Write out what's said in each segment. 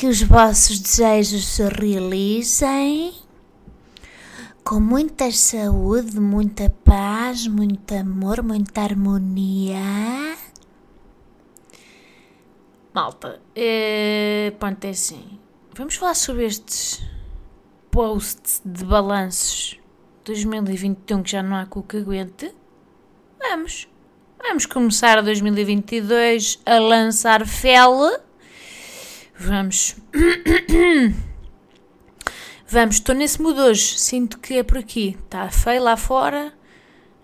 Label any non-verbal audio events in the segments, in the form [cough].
Que os vossos desejos se realizem. Com muita saúde, muita paz, muito amor, muita harmonia. Malta, é, pronto, é assim. Vamos falar sobre estes posts de balanços 2021 que já não há o que aguente. Vamos. Vamos começar 2022 a lançar fel. Vamos. [coughs] Vamos, estou nesse mood hoje. Sinto que é por aqui. Está feio lá fora.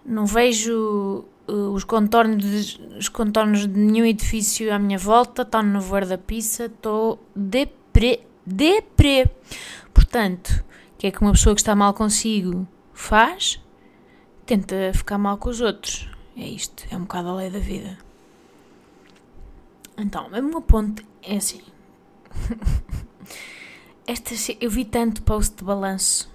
Não vejo uh, os, contornos de, os contornos de nenhum edifício à minha volta. Está no nevoeiro da pizza. Estou deprê. Deprê. Portanto, o que é que uma pessoa que está mal consigo faz? Tenta ficar mal com os outros. É isto. É um bocado a lei da vida. Então, o meu ponto é assim. [laughs] Esta, eu vi tanto post de balanço,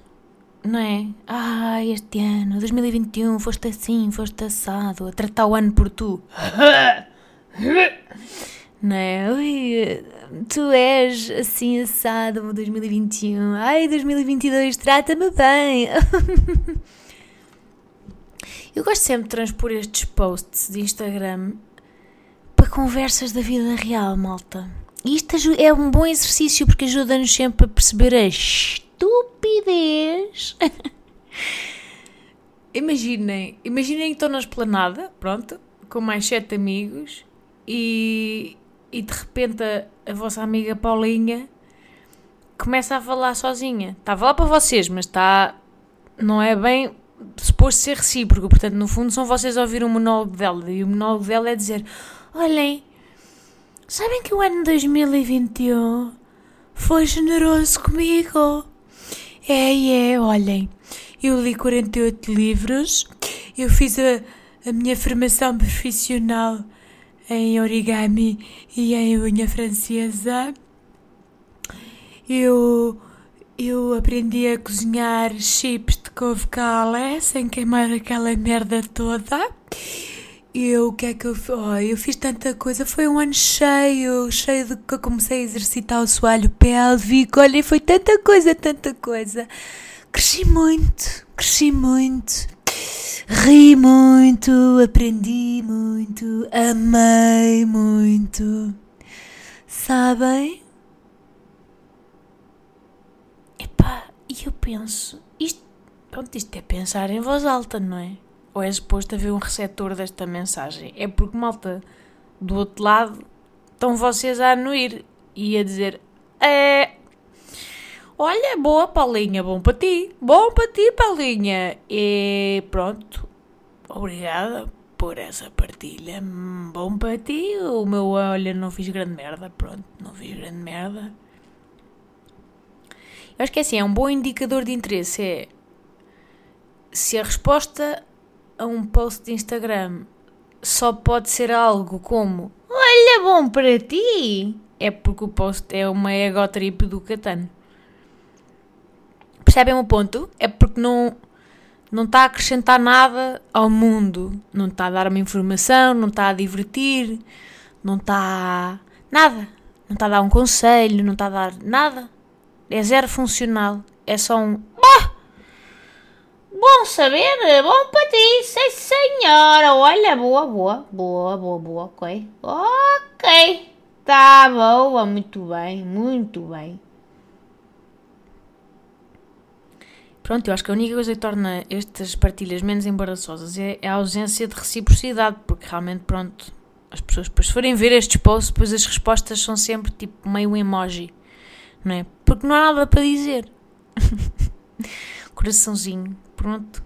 não é? Ah, este ano, 2021, foste assim, foste assado, a tratar o ano por tu. [laughs] Não é? Tu és assim assado 2021. Ai, 2022, trata-me bem. [laughs] Eu gosto sempre de transpor estes posts de Instagram para conversas da vida real, malta. Isto é um bom exercício porque ajuda-nos sempre a perceber a estupidez. [laughs] imaginem, imaginem que estou na esplanada, pronto, com mais sete amigos e, e de repente a, a vossa amiga Paulinha começa a falar sozinha. Está a falar para vocês, mas está. Não é bem suposto ser recíproco, portanto, no fundo, são vocês a ouvir o monólogo dela e o monólogo dela é dizer: Olhem, sabem que o ano 2021 foi generoso comigo? É, é, olhem, eu li 48 livros, eu fiz a, a minha formação profissional em origami e em unha francesa. Eu, eu aprendi a cozinhar chips de couve cala sem queimar aquela merda toda. Eu, o que é que eu fiz? Oh, eu fiz tanta coisa. Foi um ano cheio, cheio de que eu comecei a exercitar o soalho pélvico. Olha, foi tanta coisa, tanta coisa. Cresci muito, cresci muito. Ri muito, aprendi muito, amei muito. Sabem? Epá, e eu penso, isto, pronto, isto é pensar em voz alta, não é? Ou é suposto haver um receptor desta mensagem? É porque, malta, do outro lado, estão vocês a anuir e a dizer: É. Olha, boa Paulinha, bom para ti, bom para ti, Paulinha. E pronto, obrigada por essa partilha, bom para ti. O meu, olha, não fiz grande merda, pronto, não fiz grande merda. Eu acho que é assim, é um bom indicador de interesse. É se a resposta a um post de Instagram só pode ser algo como Olha, bom para ti, é porque o post é uma ego trip do Catano. Percebem o ponto? É porque não, não está a acrescentar nada ao mundo. Não está a dar uma informação, não está a divertir, não está. nada. Não está a dar um conselho, não está a dar nada. É zero funcional. É só um. Bom saber, bom para ti, sei senhora. Olha, boa, boa, boa, boa, boa, ok. Ok, tá boa, muito bem, muito bem. Pronto, eu acho que a única coisa que torna estas partilhas menos embaraçosas é, é a ausência de reciprocidade, porque realmente, pronto, as pessoas depois forem ver estes posts, depois as respostas são sempre tipo meio emoji, não é? Porque não há nada para dizer. [laughs] Coraçãozinho, pronto.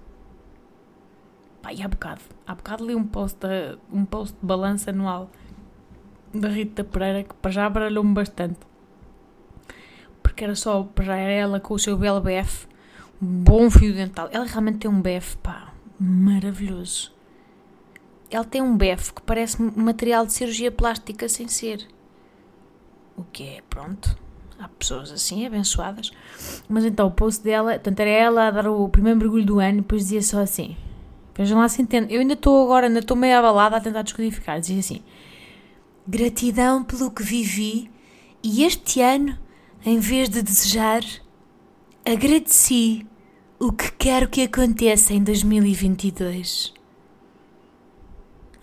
Pá, e há bocado, há bocado li um post, de, um post de balança anual da Rita Pereira que para já baralhou-me bastante. porque era só para ela com o seu belo BF, um bom fio dental. Ela realmente tem um BF, pá, maravilhoso. Ela tem um BF que parece material de cirurgia plástica sem ser. O que é, pronto, há pessoas assim, abençoadas. Mas então o post dela, portanto era ela a dar o primeiro mergulho do ano e depois dizia só assim, vejam lá se entende. Eu ainda estou agora, ainda estou meio abalada a tentar descodificar. Dizia assim, gratidão pelo que vivi e este ano, em vez de desejar, agradeci o que quero que aconteça em 2022.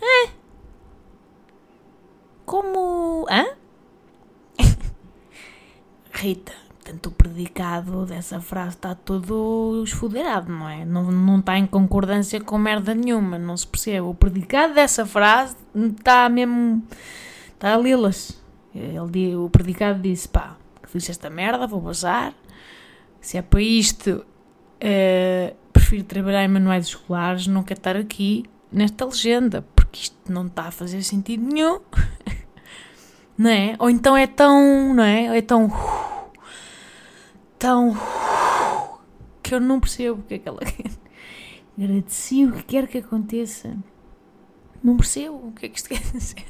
É. Como. Hã? Rita, portanto, o predicado dessa frase está todo esfoderado, não é? Não, não está em concordância com merda nenhuma, não se percebe. O predicado dessa frase está mesmo. está a lilas. Ele, o predicado disse: pá, que fiz esta merda, vou bazar. Se é para isto, uh, prefiro trabalhar em manuais escolares, não quero estar aqui nesta legenda, porque isto não está a fazer sentido nenhum. [laughs] não é? Ou então é tão, não é? Ou é tão. Tão. que eu não percebo o que é que ela quer. Agradeci o que quer que aconteça. Não percebo o que é que isto [laughs] quer dizer.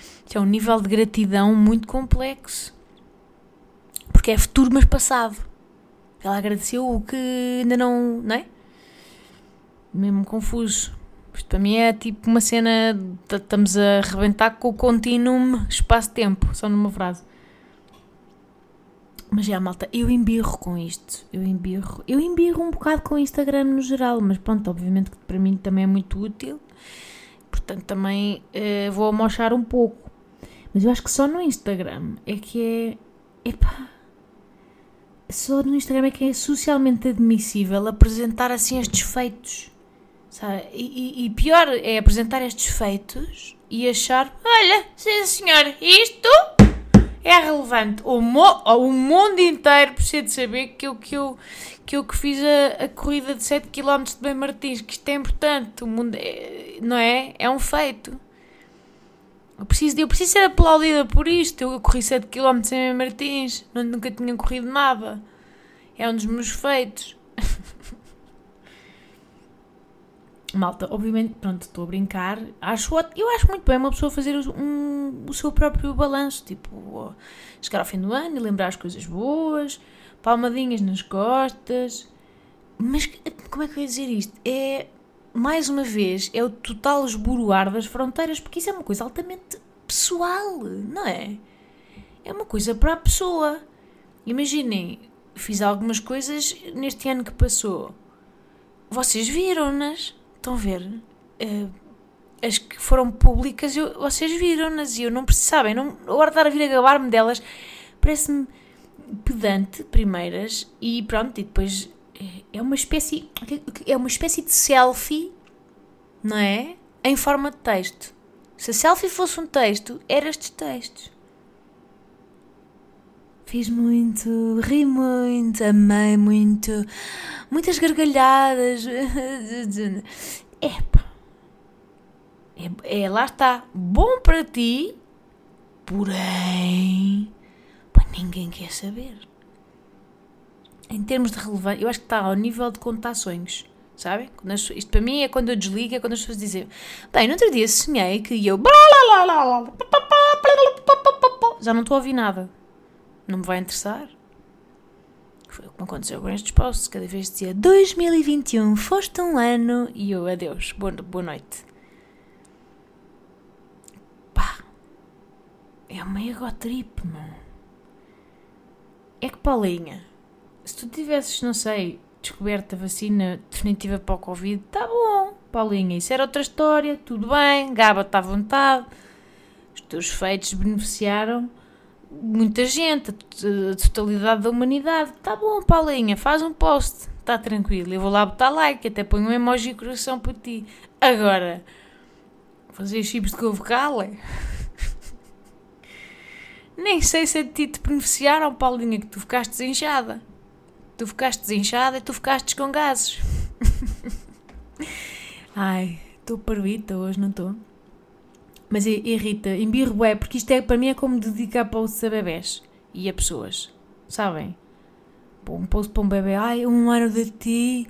Isto é um nível de gratidão muito complexo. Porque é futuro, mas passado. Ela agradeceu o que ainda não. não é? Mesmo confuso. Isto para mim é tipo uma cena. Estamos a arrebentar com o contínuo espaço-tempo, só numa frase. Mas já, malta, eu embirro com isto. Eu embirro. Eu embirro um bocado com o Instagram no geral, mas pronto, obviamente que para mim também é muito útil. Portanto, também uh, vou amochar um pouco. Mas eu acho que só no Instagram é que é. Epá. Só no Instagram é que é socialmente admissível apresentar assim estes feitos. Sabe? E, e, e pior é apresentar estes feitos e achar: olha, sim senhor, isto é relevante. O, mo o mundo inteiro precisa de saber que eu que, eu, que, eu que fiz a, a corrida de 7 km de Bem Martins, que isto é importante. O mundo é, não é? É um feito. Eu preciso, eu preciso ser aplaudida por isto. Eu corri 7 km em Martins, nunca tinha corrido nada. É um dos meus feitos. Malta, obviamente, pronto, estou a brincar. Acho, eu acho muito bem uma pessoa fazer um, o seu próprio balanço. Tipo, chegar ao fim do ano e lembrar as coisas boas, palmadinhas nas costas. Mas como é que eu ia dizer isto? É mais uma vez, é o total esboroar das fronteiras, porque isso é uma coisa altamente pessoal, não é? É uma coisa para a pessoa. Imaginem, fiz algumas coisas neste ano que passou. Vocês viram-nas? Estão a ver? Uh, as que foram públicas, eu, vocês viram-nas e eu não sabem, não, agora estar a vir a gabar-me delas parece-me pedante, primeiras, e pronto, e depois é uma espécie é uma espécie de selfie, não é? Em forma de texto. Se a selfie fosse um texto, eram estes textos. Fiz muito, ri muito, amei muito, muitas gargalhadas. Epa. É, é, lá está. Bom para ti, porém, pá, ninguém quer saber em termos de relevância, eu acho que está ao nível de contar sonhos, sabem? Isto para mim é quando eu desligo, é quando as pessoas dizem: Bem, no outro dia sonhei que eu. Já não estou a ouvir nada. Não me vai interessar. Foi o que me aconteceu com estes posts. Cada vez dizia 2021, foste um ano. E eu, adeus, boa, boa noite. Pá. É uma egotrip, mano. É que Paulinha se tu tivesses, não sei, descoberto a vacina definitiva para o Covid, tá bom, Paulinha, isso era outra história, tudo bem, gaba-te à vontade, os teus feitos beneficiaram muita gente, a totalidade da humanidade, tá bom, Paulinha, faz um post, está tranquilo, eu vou lá botar like, até ponho um emoji coração para ti. Agora, fazer chips de couve? [laughs] Nem sei se a ti te beneficiaram, Paulinha, que tu ficaste desinchada. Tu ficaste desinchada e tu ficaste com gases. [laughs] Ai, estou parvita hoje, não estou? Mas irrita, embirro é, porque isto é, para mim é como dedicar posts a bebés e a pessoas. sabem? Um post para um bebê, ai, um ano de ti,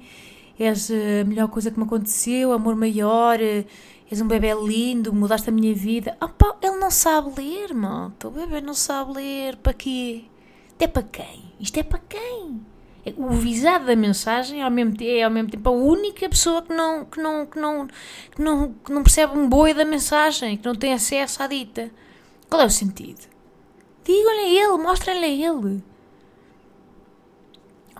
és a melhor coisa que me aconteceu, amor maior, és um bebê lindo, mudaste a minha vida. Ah pá, ele não sabe ler, malta. O bebê não sabe ler. Para quê? Isto é para quem? Isto é para quem? O visado da mensagem é ao mesmo, é ao mesmo tempo a única pessoa que não, que, não, que, não, que, não, que não percebe um boi da mensagem, que não tem acesso à dita. Qual é o sentido? Digam-lhe a ele, mostrem-lhe a ele.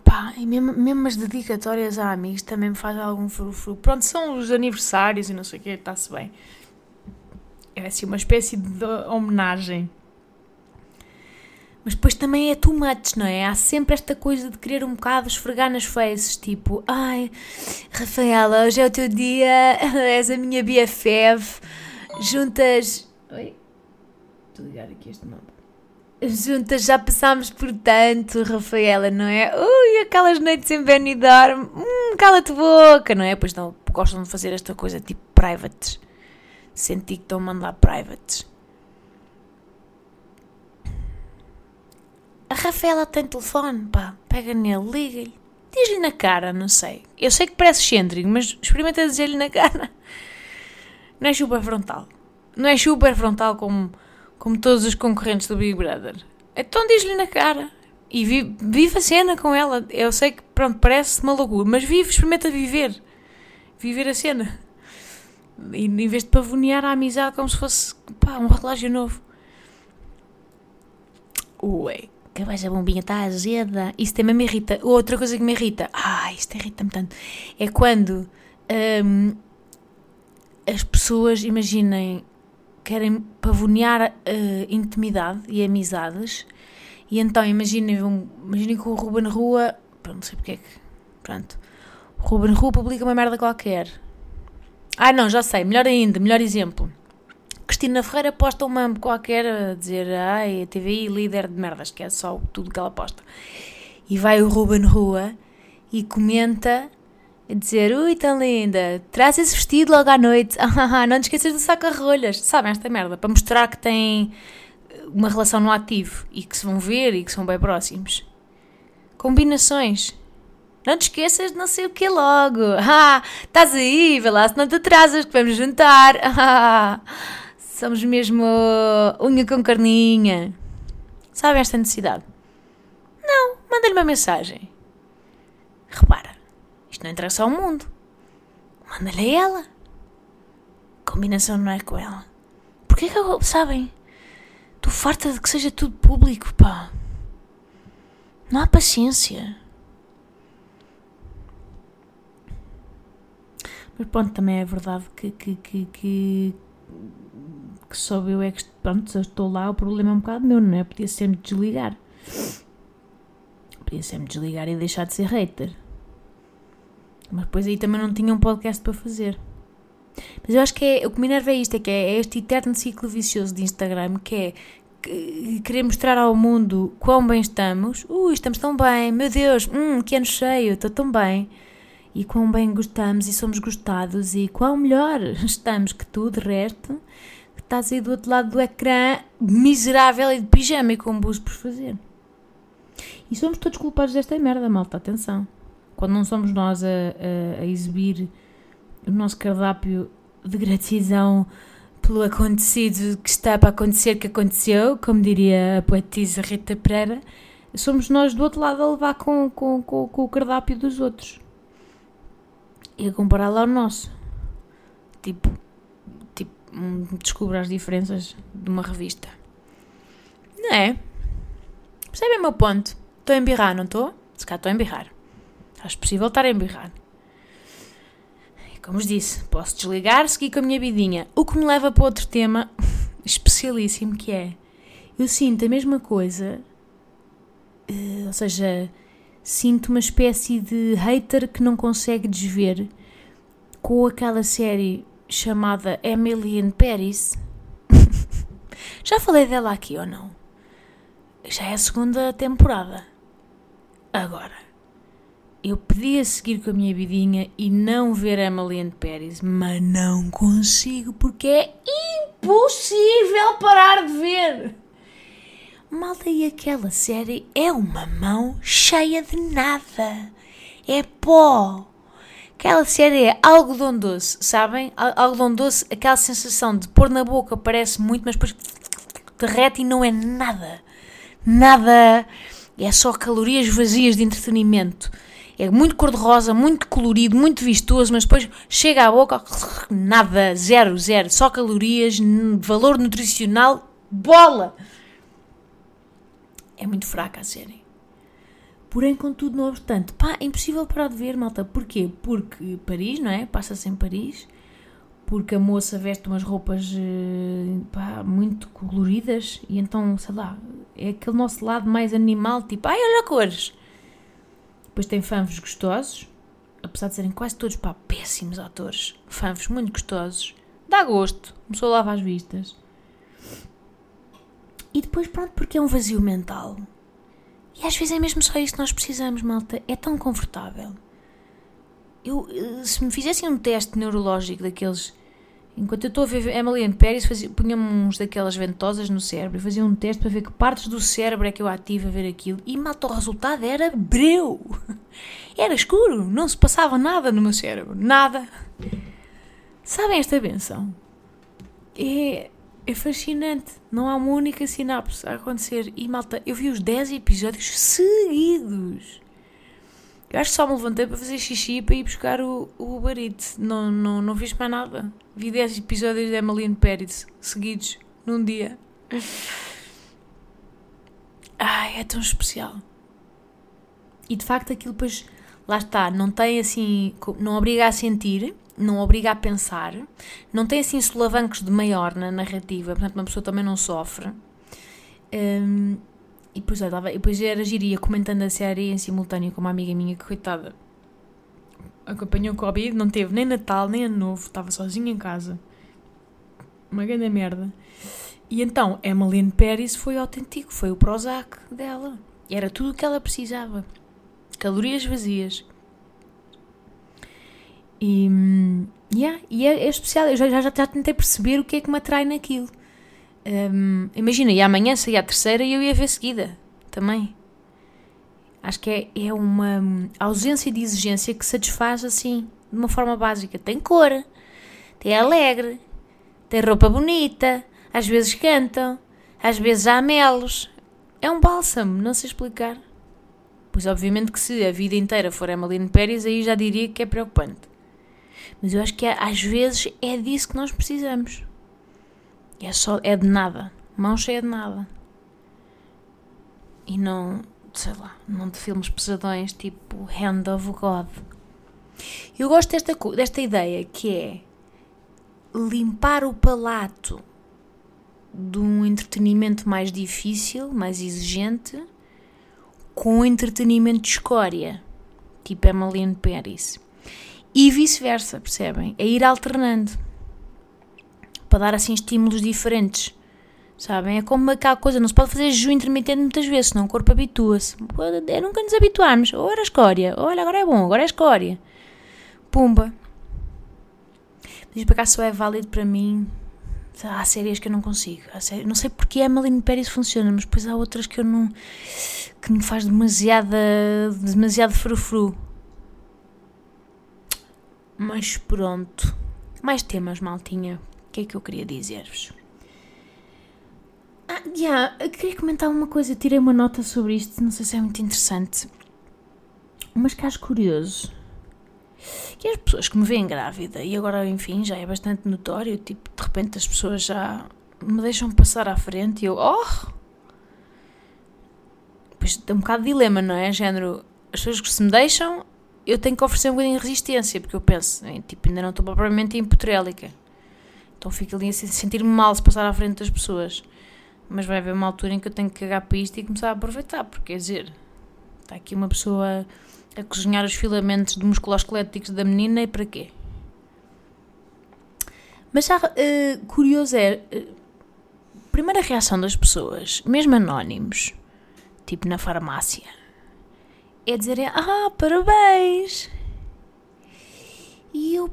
Pá, e mesmo, mesmo as dedicatórias a amigos também me faz algum frufru. Pronto, são os aniversários e não sei o quê, está-se bem. É assim uma espécie de homenagem. Mas depois também é too much, não é? Há sempre esta coisa de querer um bocado esfregar nas faces, tipo, ai, Rafaela, hoje é o teu dia, [laughs] és a minha BFF, juntas. Oi? Estou a ligar aqui este mapa. Juntas já passámos por tanto, Rafaela, não é? Ui, aquelas noites em Benidorm, hum, cala-te boca, não é? Pois não, gostam de fazer esta coisa tipo privates. Senti que estão a mandar privates. A Rafaela tem telefone, pá, pega nele, liga-lhe. Diz-lhe na cara, não sei. Eu sei que parece excêntrico, mas experimenta dizer-lhe na cara. Não é super frontal. Não é super frontal como, como todos os concorrentes do Big Brother. Então diz-lhe na cara. E vive, vive a cena com ela. Eu sei que, pronto, parece uma loucura, mas vive, experimenta viver. Viver a cena. E em vez de pavonear a amizade como se fosse, pá, um relógio novo. Ué que vais a bombinha está azeda. Isso também me irrita. Outra coisa que me irrita, ah, isto irrita-me tanto, é quando hum, as pessoas, imaginem, querem pavonear uh, intimidade e amizades, e então imaginem, imaginem que o Ruben Rua, não sei porque é que, pronto, o Ruben Rua publica uma merda qualquer. Ah, não, já sei, melhor ainda, melhor exemplo Cristina Ferreira posta uma qualquer a dizer ai, a TVI líder de merdas, que é só tudo que ela posta. E vai o Ruben Rua e comenta a dizer ui, tão linda, traz esse vestido logo à noite, [laughs] não te esqueças do saca-rolhas, sabem esta merda, para mostrar que têm uma relação no ativo e que se vão ver e que são bem próximos. Combinações. Não te esqueças de não sei o que logo. [laughs] Ah, estás aí, vê lá se não te atrasas que vamos juntar. [laughs] Ah, Somos mesmo unha com carninha. Sabe esta necessidade? Não, manda-lhe uma mensagem. Repara, isto não interessa ao mundo. Manda-lhe a ela. A combinação não é com ela. Porquê que eu, sabem? Estou farta de que seja tudo público, pá. Não há paciência. Mas pronto, também é verdade que, que, que, que que só eu é que pronto, se eu estou lá, o problema é um bocado meu, não é? Podia sempre desligar. Podia sempre desligar e deixar de ser hater. Mas depois aí também não tinha um podcast para fazer. Mas eu acho que é, o que me enerva é isto, é que é, é este eterno ciclo vicioso de Instagram, que é que, querer mostrar ao mundo quão bem estamos. Ui, estamos tão bem, meu Deus, hum, que ano cheio, estou tão bem. E quão bem gostamos e somos gostados e quão melhor [laughs] estamos que tu, de resto, estás aí do outro lado do ecrã, miserável e de pijama e com buço por fazer. E somos todos culpados desta merda, malta, atenção. Quando não somos nós a, a, a exibir o nosso cardápio de gratidão pelo acontecido que está para acontecer, que aconteceu, como diria a poetisa Rita Pereira, somos nós do outro lado a levar com, com, com, com o cardápio dos outros e a compará-lo ao nosso. Tipo, descubra as diferenças de uma revista. Não é? Percebem o meu ponto? Estou a embirrar, não estou? Se cá estou a embirrar. Acho possível estar a embirrar. E como vos disse, posso desligar, seguir com a minha vidinha. O que me leva para outro tema [laughs] especialíssimo que é eu sinto a mesma coisa, uh, ou seja, sinto uma espécie de hater que não consegue desver com aquela série chamada Emily in Paris. [laughs] Já falei dela aqui ou não? Já é a segunda temporada. Agora, eu podia seguir com a minha vidinha e não ver Emily in Paris, mas não consigo porque é impossível parar de ver. Malta, e aquela série é uma mão cheia de nada. É pó. Aquela série é algodão doce, sabem? Algodão doce, aquela sensação de pôr na boca parece muito, mas depois derrete e não é nada. Nada. É só calorias vazias de entretenimento. É muito cor-de-rosa, muito colorido, muito vistoso, mas depois chega à boca, nada, zero, zero. Só calorias, valor nutricional, bola! É muito fraca a série. Porém, contudo, não obstante, pá, é impossível parar de ver, malta. Porquê? Porque Paris, não é? Passa-se em Paris. Porque a moça veste umas roupas eh, pá, muito coloridas e então, sei lá, é aquele nosso lado mais animal, tipo, ai, olha cores. Depois tem fanfos gostosos, apesar de serem quase todos, pá, péssimos atores. Fanfos muito gostosos. Dá gosto, começou a lavar as vistas. E depois, pronto, porque é um vazio mental. E às vezes é mesmo só isso que nós precisamos, malta. É tão confortável. Eu, eh, se me fizessem um teste neurológico daqueles Enquanto eu estou a ver Emily in Paris, punha-me uns daquelas ventosas no cérebro e fazia um teste para ver que partes do cérebro é que eu ativo a ver aquilo. E malta, o resultado era breu. [laughs] Era escuro, não se passava nada no meu cérebro. Nada. Sabem esta benção? É, é fascinante. Não há uma única sinapse a acontecer. E malta, eu vi os 10 episódios seguidos. Eu acho que só me levantei para fazer xixi e para ir buscar o, o Uber Eats. Não, não, não fiz mais nada. Vi 10 episódios de Emily Paris seguidos num dia. Ai, é tão especial. E de facto aquilo depois, lá está, não tem assim, não obriga a sentir, não obriga a pensar, não tem assim solavancos de maior na narrativa, portanto uma pessoa também não sofre. Um, e depois, eu estava, depois era giria comentando a série em simultâneo com uma amiga minha que, coitada, acompanhou Covid, não teve nem Natal, nem Ano Novo, estava sozinha em casa. Uma grande merda. E então, Emmeline Paris foi autêntico, foi o Prozac dela. Era tudo o que ela precisava. Calorias vazias. E, yeah, e é, é especial, eu já, já, já tentei perceber o que é que me atrai naquilo. Um, imagina, e amanhã saía a terceira e eu ia ver seguida também. Acho que é, é uma ausência de exigência que satisfaz assim, de uma forma básica. Tem cor, tem alegre, tem roupa bonita, às vezes cantam, às vezes há melos. É um bálsamo, não sei explicar. Pois obviamente que se a vida inteira for Emmeline Pérez, aí já diria que é preocupante. Mas eu acho que é, às vezes é disso que nós precisamos. É, só, é de nada. Mão cheia de nada. E não, sei lá, não de filmes pesadões tipo Hand of God. Eu gosto desta, desta ideia que é limpar o palato de um entretenimento mais difícil, mais exigente, com um entretenimento de escória, tipo Emmeline Paris. E vice-versa, percebem? É ir alternando para dar assim estímulos diferentes. Sabem? É como aquela coisa, não se pode fazer jejum intermitente muitas vezes, senão o corpo habitua-se. É nunca nos habituarmos. Ou era escória, olha, agora é bom, agora é escória. Pumba. Mas para cá só é válido para mim. Há séries que eu não consigo. Séries, não sei porque a Emily Pérez funciona, mas depois há outras que eu não. que me faz demasiada. demasiado frufru. Mas pronto. Mais temas, maltinha. O que é que eu queria dizer-vos? Ah, yeah, queria comentar uma coisa. Tirei uma nota sobre isto, não sei se é muito interessante. Mas que acho curioso. Que as pessoas que me veem grávida, e agora, enfim, já é bastante notório, tipo, de repente as pessoas já me deixam passar à frente e eu, oh! Pois tem um bocado de dilema, não é? Género, as pessoas que se me deixam, eu tenho que oferecer um bocadinho de resistência, porque eu penso, tipo, ainda não estou propriamente impotrélica. Então fico ali a sentir-me mal se passar à frente das pessoas mas vai haver uma altura em que eu tenho que cagar para isto e começar a aproveitar, porque quer dizer, está aqui uma pessoa a cozinhar os filamentos de musculoesqueléticos da menina e para quê? Mas uh, curioso é, uh, primeira reação das pessoas, mesmo anónimos, tipo na farmácia, é dizerem, ah, parabéns! E eu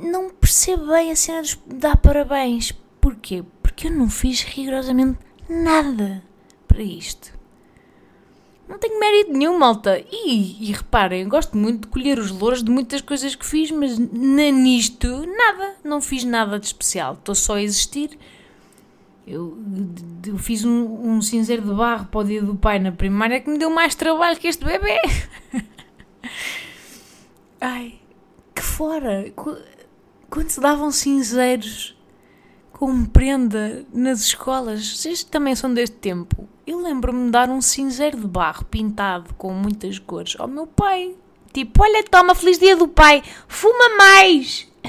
não percebo bem a cena de dar parabéns. Porquê? porque eu não fiz rigorosamente nada para isto. Não tenho mérito nenhum, malta. E, e reparem, gosto muito de colher os louros de muitas coisas que fiz, mas nisto, nada. Não fiz nada de especial. Estou só a existir. Eu, eu fiz um, um, cinzeiro de barro para o dia do pai na primária que me deu mais trabalho que este bebê. [laughs] Ai, que fora! Quando se davam cinzeiros com prenda nas escolas, vocês também são deste tempo. Eu lembro-me de dar um cinzeiro de barro pintado com muitas cores ao meu pai. Tipo, olha, toma, feliz dia do pai, fuma mais! [laughs]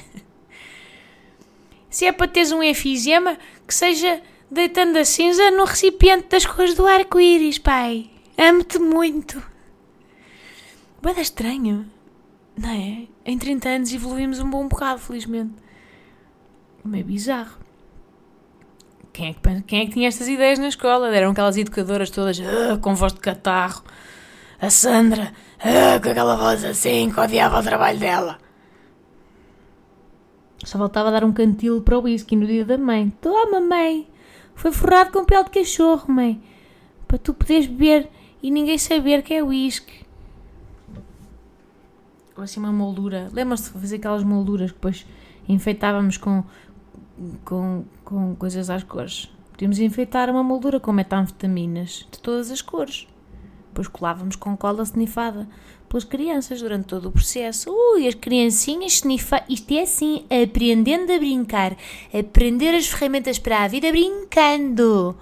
Se é para teres um efizema, que seja deitando a cinza no recipiente das cores do arco-íris, pai. Amo-te muito. Bada estranho, não é? Em 30 anos evoluímos um bom bocado, felizmente. É meio bizarro. Quem é, que, quem é que tinha estas ideias na escola? Eram aquelas educadoras todas ah, com voz de catarro. A Sandra, ah, com aquela voz assim, que odiava o trabalho dela. Só faltava dar um cantil para o whisky no dia da mãe. Toma, mãe! Foi forrado com pele de cachorro, mãe. Para tu poderes beber e ninguém saber que é whisky. Ou assim uma moldura. Lembras-te de fazer aquelas molduras que depois enfeitávamos com, com, com coisas às cores? Podíamos enfeitar uma moldura com metanfetaminas de todas as cores. Depois colávamos com cola snifada pelas crianças durante todo o processo. Ui, as criancinhas snifar. Isto é assim, aprendendo a brincar. Aprender as ferramentas para a vida brincando.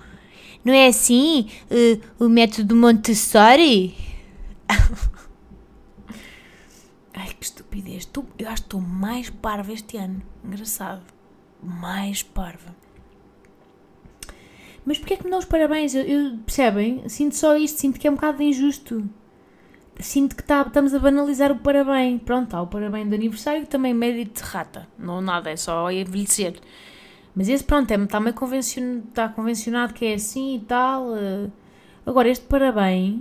Não é assim uh, o método Montessori? [laughs] Ai, que estupidez. Eu acho que estou mais parva este ano. Engraçado. Mais parva. Mas porquê é que me dão os parabéns? Eu, eu, percebem? Sinto só isto, sinto que é um bocado injusto sinto que tá, estamos a banalizar o parabéns. Pronto, há o parabéns de aniversário que também mérito de rata. Não nada, é só envelhecer. Mas esse, pronto, é, está meio convencionado, está convencionado que é assim e tal. Uh. Agora, este parabéns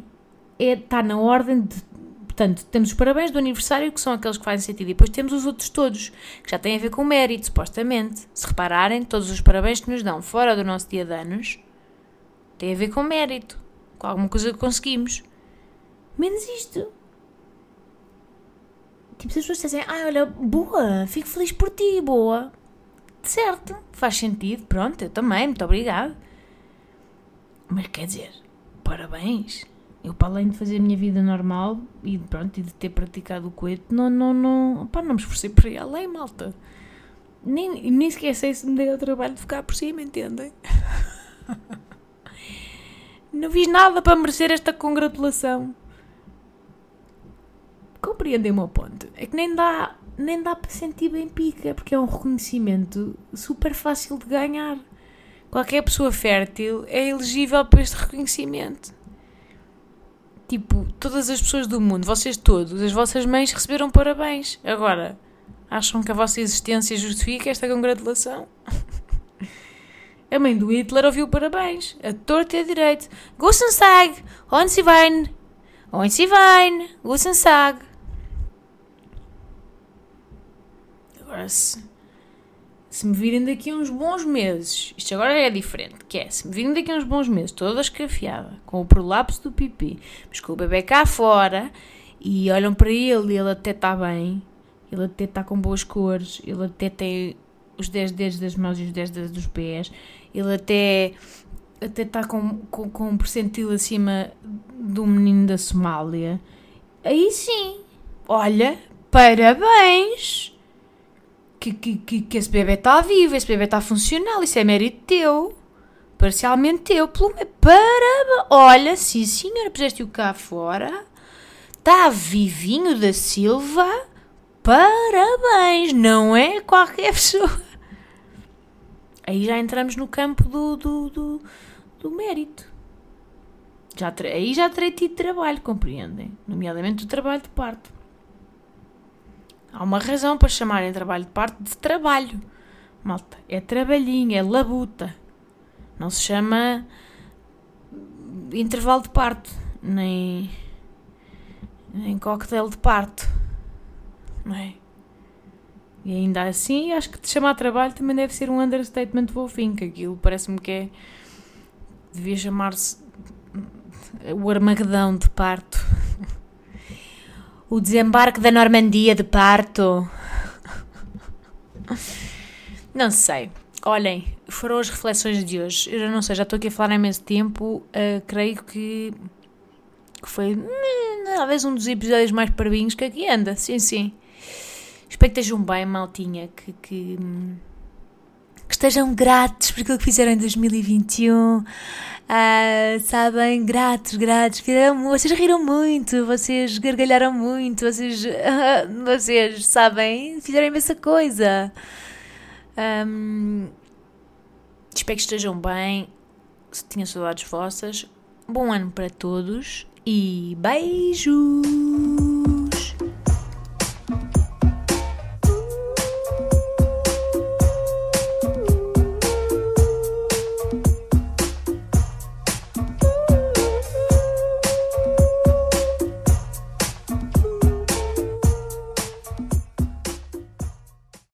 é, está na ordem de. Portanto, temos os parabéns do aniversário, que são aqueles que fazem sentido, e depois temos os outros todos, que já têm a ver com mérito, supostamente. Se repararem, todos os parabéns que nos dão fora do nosso dia de anos têm a ver com mérito, com alguma coisa que conseguimos. Menos isto. Tipo, se as pessoas dizem, ah, olha, boa, fico feliz por ti, boa. Certo, faz sentido, pronto, eu também, muito obrigado. Mas quer dizer, parabéns. Eu, para além de fazer a minha vida normal e, pronto, e de ter praticado o coito, não, não, não, pá, não me esforcei por ir além, malta. Nem, nem sequer sei se me dei o trabalho de ficar por cima, entendem? [laughs] não fiz nada para merecer esta congratulação compreendem o meu ponto. É que nem dá, nem dá para sentir bem pica, porque é um reconhecimento super fácil de ganhar. Qualquer pessoa fértil é elegível para este reconhecimento. Tipo, todas as pessoas do mundo, vocês todos, as vossas mães receberam parabéns. Agora, acham que a vossa existência justifica esta congratulação? [laughs] a mãe do Hitler ouviu parabéns. A torta e a direito. Guten Tag, onde se vai? Onde se vai? Guten Tag. Agora, se, se me virem daqui uns bons meses, isto agora é diferente, que é, se me virem daqui uns bons meses, toda escafiada, com o prolapso do pipi, mas com o bebê cá fora, e olham para ele e ele até está bem, ele até está com boas cores, ele até tem os 10 dedos das mãos e os 10 dedos dos pés, ele até até está com, com, com um percentil acima do menino da Somália. Aí sim, olha, parabéns! Que, que, que, que esse bebê está vivo, esse bebê está funcional, isso é mérito teu. Parcialmente teu. Pelo Parabéns. Olha, sim senhora, puseste-o cá fora. Está vivinho da Silva. Parabéns. Não é qualquer [laughs] pessoa. Aí já entramos no campo do, do, do, do mérito. Já, aí já terei tido trabalho, compreendem? Nomeadamente o trabalho de parto. Há uma razão para chamarem trabalho de parte de trabalho. Malta, é trabalhinho, é labuta. Não se chama intervalo de parto, nem, nem coquetel de parto. Não é? E ainda assim, acho que te chamar trabalho também deve ser um understatement fofinho, que aquilo parece-me que é. devia chamar-se o Armagedão de parto. [laughs] O desembarque da Normandia de parto. Não sei. Olhem, foram as reflexões de hoje. Eu já não sei, já estou aqui a falar há imenso tempo. Uh, creio que, que foi hum, talvez um dos episódios mais parvinhos que aqui anda. Sim, sim. Espero que estejam bem, maltinha. Que, que, que estejam gratos por aquilo que fizeram em 2021. Uh, ah, sabem, gratos, gratos. Vocês riram muito, vocês gargalharam muito, vocês, [laughs] vocês sabem, fizeram imensa coisa. Um, espero que estejam bem. Se tinha saudades vossas. Bom ano para todos e beijo!